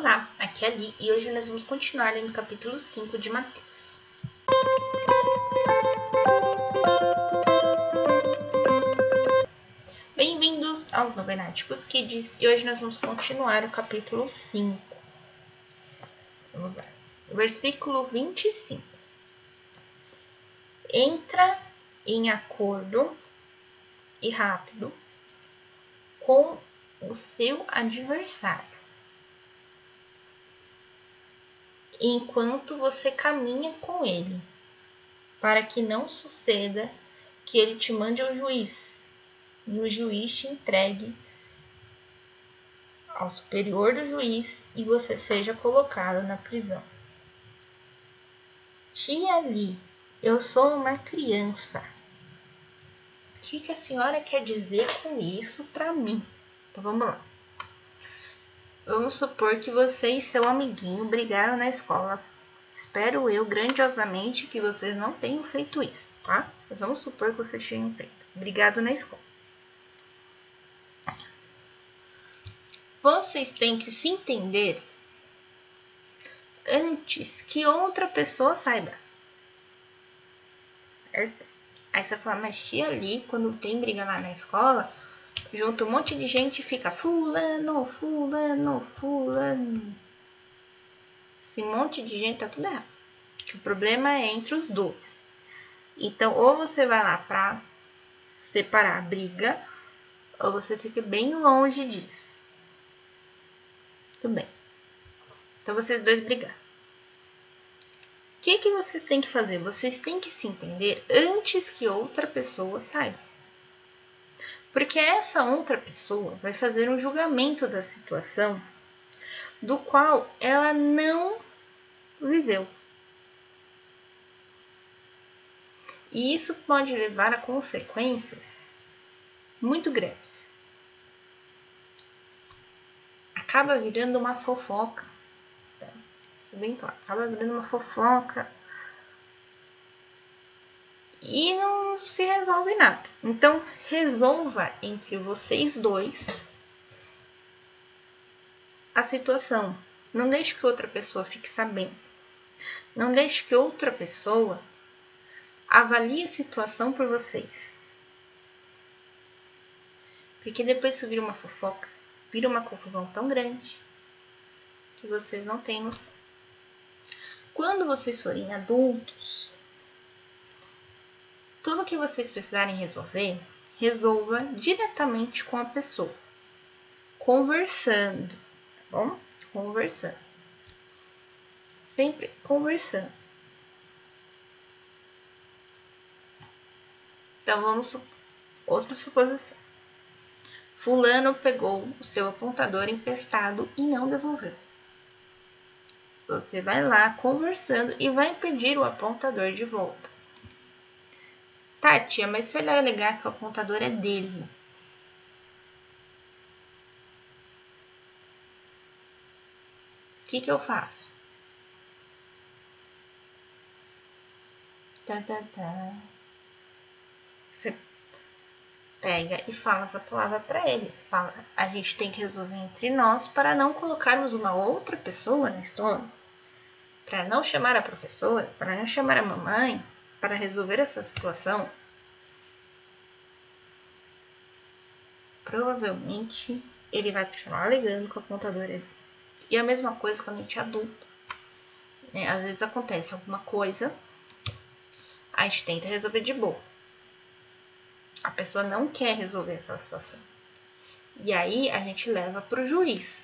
Olá, aqui é a Li e hoje nós vamos continuar lendo o capítulo 5 de Mateus. Bem-vindos aos Novenáticos Kids e hoje nós vamos continuar o capítulo 5. Vamos lá. Versículo 25. Entra em acordo e rápido com o seu adversário enquanto você caminha com ele, para que não suceda que ele te mande ao juiz e o juiz te entregue ao superior do juiz e você seja colocado na prisão. Tia ali, eu sou uma criança. O que, que a senhora quer dizer com isso para mim? Então vamos lá. Vamos supor que você e seu amiguinho brigaram na escola. Espero eu grandiosamente que vocês não tenham feito isso, tá? Mas vamos supor que vocês tenham feito. Brigado na escola. Vocês têm que se entender antes que outra pessoa saiba. Certo? Aí você fala, mas tia ali, quando tem briga lá na escola, junta um monte de gente e fica fulano, fulano, fulano. Esse monte de gente tá tudo errado. O problema é entre os dois. Então, ou você vai lá pra separar a briga, ou você fica bem longe disso. Tudo bem. Então, vocês dois brigaram. O que, que vocês têm que fazer? Vocês têm que se entender antes que outra pessoa saiba. Porque essa outra pessoa vai fazer um julgamento da situação do qual ela não viveu. E isso pode levar a consequências muito graves. Acaba virando uma fofoca. Tá? Bem claro, acaba virando uma fofoca e não se resolve nada. Então, resolva entre vocês dois a situação. Não deixe que outra pessoa fique sabendo. Não deixe que outra pessoa avalie a situação por vocês. Porque depois isso vira uma fofoca, vira uma confusão tão grande que vocês não têm noção. Quando vocês forem adultos, tudo que vocês precisarem resolver, resolva diretamente com a pessoa, conversando, tá bom? Conversando. Sempre conversando. Então vamos outra suposição. Fulano pegou o seu apontador emprestado e não devolveu. Você vai lá conversando e vai pedir o apontador de volta. Tá, tia, mas se ele alegar que o apontador é dele. O que, que eu faço? Tá, tá, tá. Você pega e fala essa palavra para ele. Fala, a gente tem que resolver entre nós para não colocarmos uma outra pessoa na história. Para não chamar a professora, para não chamar a mamãe, para resolver essa situação, provavelmente ele vai continuar alegando apontador é dele. E a mesma coisa quando a gente é adulto. Né? Às vezes acontece alguma coisa, a gente tenta resolver de boa. A pessoa não quer resolver aquela situação. E aí a gente leva para o juiz.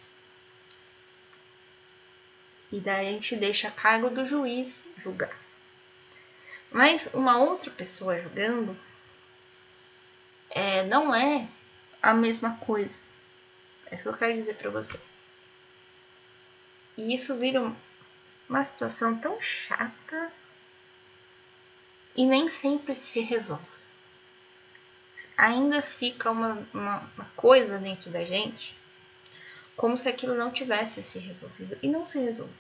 E daí a gente deixa a cargo do juiz julgar. Mas uma outra pessoa julgando é, não é a mesma coisa. É isso que eu quero dizer para vocês. E isso vira uma situação tão chata e nem sempre se resolve. Ainda fica uma, uma, uma coisa dentro da gente como se aquilo não tivesse se resolvido e não se resolve.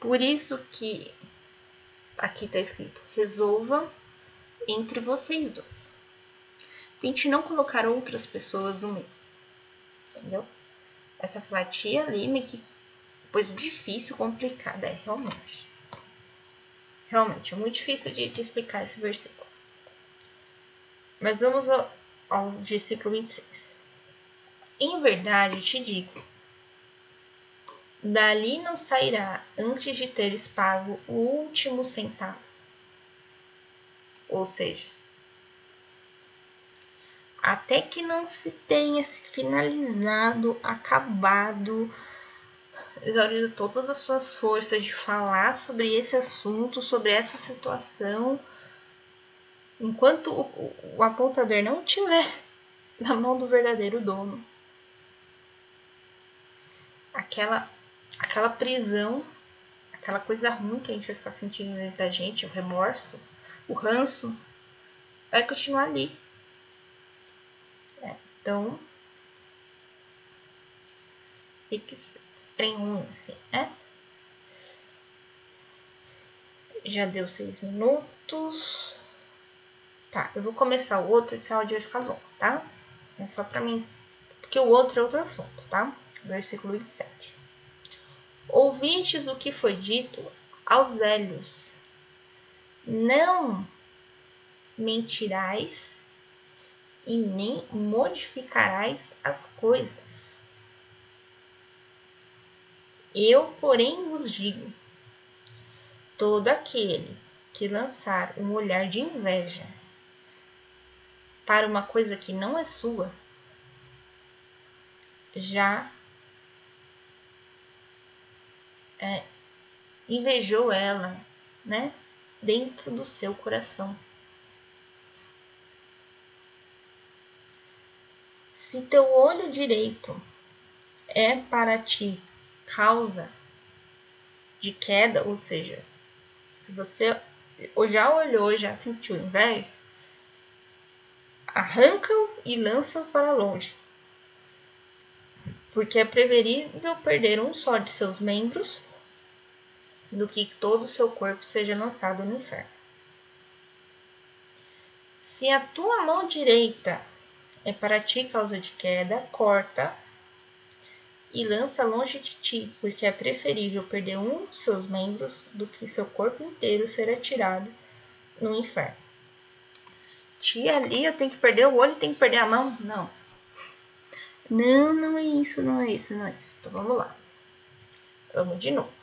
Por isso que aqui está escrito: resolva entre vocês dois. Tente não colocar outras pessoas no meio. Entendeu? Essa flatia ali, que coisa difícil, complicada, é realmente. Realmente, é muito difícil de, de explicar esse versículo. Mas vamos ao, ao versículo 26. Em verdade te digo, dali não sairá antes de teres pago o último centavo. Ou seja, até que não se tenha se finalizado, acabado, exaurido todas as suas forças de falar sobre esse assunto, sobre essa situação, enquanto o, o apontador não estiver na mão do verdadeiro dono. Aquela, aquela prisão, aquela coisa ruim que a gente vai ficar sentindo dentro da gente, o remorso, o ranço, vai continuar ali então, fique trem ruim assim, né? Já deu seis minutos. Tá, eu vou começar o outro, esse áudio vai ficar longo, tá? É só pra mim, porque o outro é outro assunto, tá? Versículo 27. Ouvistes o que foi dito aos velhos: Não mentirás e nem modificarás as coisas. Eu, porém, vos digo: todo aquele que lançar um olhar de inveja para uma coisa que não é sua, já é, invejou ela, né, dentro do seu coração. Se teu olho direito é para ti causa de queda, ou seja, se você já olhou, já sentiu inveja, arranca-o e lança para longe. Porque é preferível perder um só de seus membros do que todo o seu corpo seja lançado no inferno. Se a tua mão direita é para ti causa de queda, corta e lança longe de ti, porque é preferível perder um de seus membros do que seu corpo inteiro ser atirado no inferno. Tia, ali eu tenho que perder o olho, tenho que perder a mão? Não. Não, não é isso, não é isso, não é isso. Então vamos lá. Vamos de novo.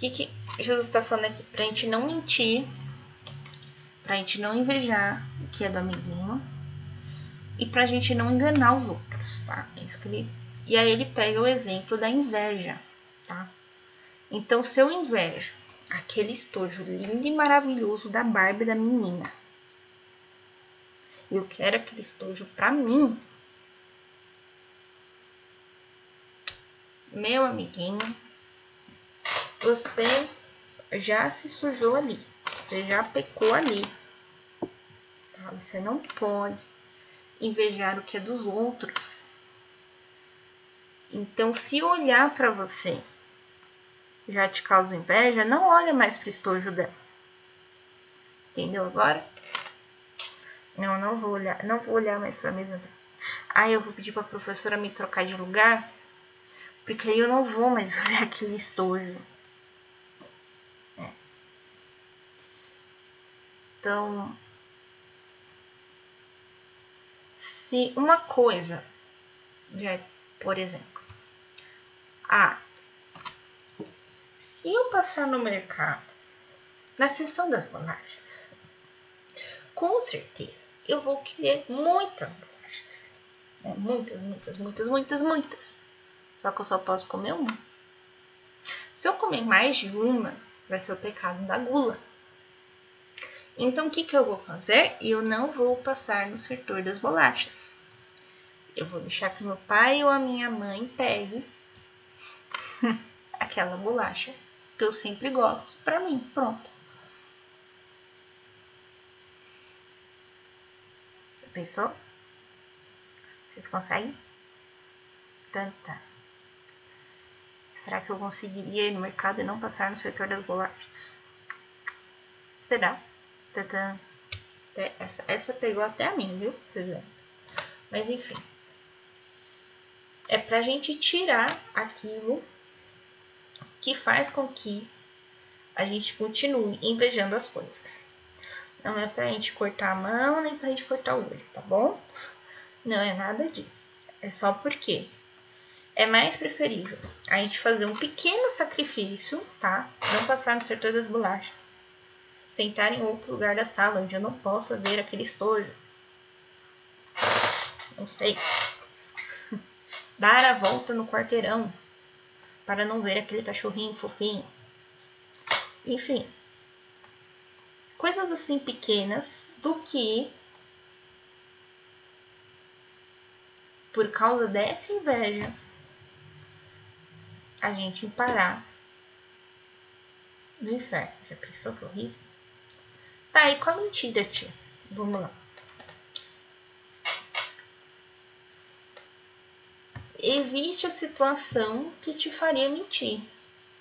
Que, que Jesus está falando aqui? Para a gente não mentir Pra gente não invejar o que é do amiguinho e pra gente não enganar os outros, tá? É isso que ele... E aí ele pega o exemplo da inveja, tá? Então, se eu invejo aquele estojo lindo e maravilhoso da Barbie da menina, eu quero aquele estojo pra mim, meu amiguinho, você já se sujou ali, você já pecou ali. Tá? Você não pode invejar o que é dos outros. Então, se olhar para você já te causa inveja, não olha mais para o estojo dela. Entendeu agora? Não, não vou olhar, não vou olhar mais para a mesa dela. Aí eu vou pedir para a professora me trocar de lugar, porque aí eu não vou mais olhar aquele estojo. É. Então, se uma coisa, já, por exemplo, ah, se eu passar no mercado, na seção das bolachas, com certeza eu vou querer muitas bolachas. Né? Muitas, muitas, muitas, muitas, muitas. Só que eu só posso comer uma. Se eu comer mais de uma, vai ser o pecado da gula. Então, o que, que eu vou fazer? Eu não vou passar no setor das bolachas. Eu vou deixar que meu pai ou a minha mãe pegue aquela bolacha que eu sempre gosto para mim. Pronto. Pensou? Vocês conseguem? Tanta. Será que eu conseguiria ir no mercado e não passar no setor das bolachas? Será? Tadã. Essa, essa pegou até a mim, viu? Vocês verem. Mas enfim. é para a gente tirar aquilo que faz com que a gente continue invejando as coisas. Não é pra gente cortar a mão, nem pra gente cortar o olho, tá bom? Não é nada disso. É só porque é mais preferível a gente fazer um pequeno sacrifício, tá? Não passar no setor das bolachas. Sentar em outro lugar da sala onde eu não possa ver aquele estojo. Não sei. Dar a volta no quarteirão para não ver aquele cachorrinho fofinho. Enfim, coisas assim pequenas do que por causa dessa inveja a gente parar no inferno. Já pensou que horrível? Tá, e qual a mentira, tia? Vamos lá. Evite a situação que te faria mentir.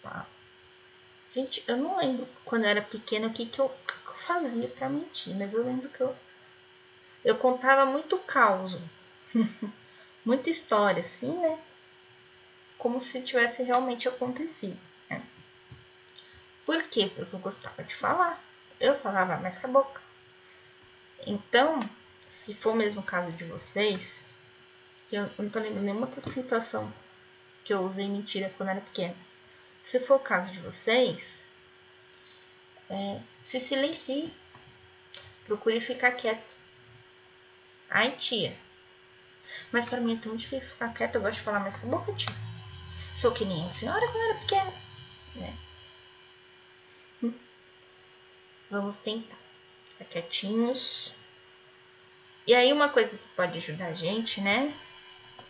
Tá? Gente, eu não lembro quando eu era pequena o que, que eu fazia para mentir, mas eu lembro que eu, eu contava muito caos, muita história, assim, né? Como se tivesse realmente acontecido. Né? Por quê? Porque eu gostava de falar. Eu falava mais com a boca. Então, se for o mesmo caso de vocês, que eu não tô lembrando nenhuma outra situação que eu usei mentira quando era pequena. Se for o caso de vocês, é, se silencie. Procure ficar quieto. Ai, tia. Mas para mim é tão difícil ficar quieto. Eu gosto de falar mais com a boca, tia. Sou que nem a senhora quando era pequena. Né? Vamos tentar. Ficar quietinhos. E aí uma coisa que pode ajudar a gente, né?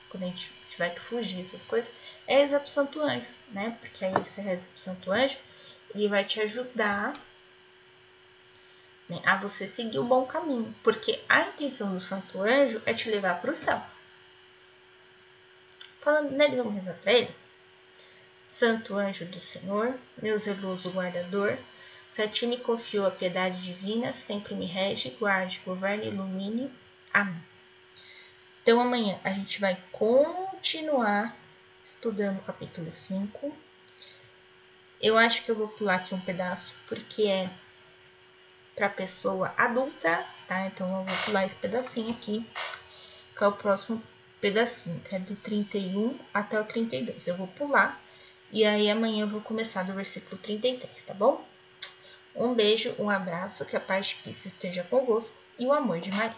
Quando a gente tiver que fugir essas coisas, é rezar pro Santo Anjo, né? Porque aí você reza pro Santo Anjo, ele vai te ajudar né, a você seguir o bom caminho, porque a intenção do santo anjo é te levar para o céu. Falando nele, vamos rezar para ele? Santo anjo do Senhor, meu zeloso guardador, se a ti me confiou a piedade divina, sempre me rege, guarde, governe, ilumine. Amém. Então amanhã a gente vai continuar estudando o capítulo 5. Eu acho que eu vou pular aqui um pedaço, porque é para pessoa adulta, tá? Então eu vou pular esse pedacinho aqui, que é o próximo pedacinho, que é do 31 até o 32. Eu vou pular e aí amanhã eu vou começar do versículo 33, tá bom? Um beijo, um abraço, que a paz Cristo esteja convosco e o amor de Maria.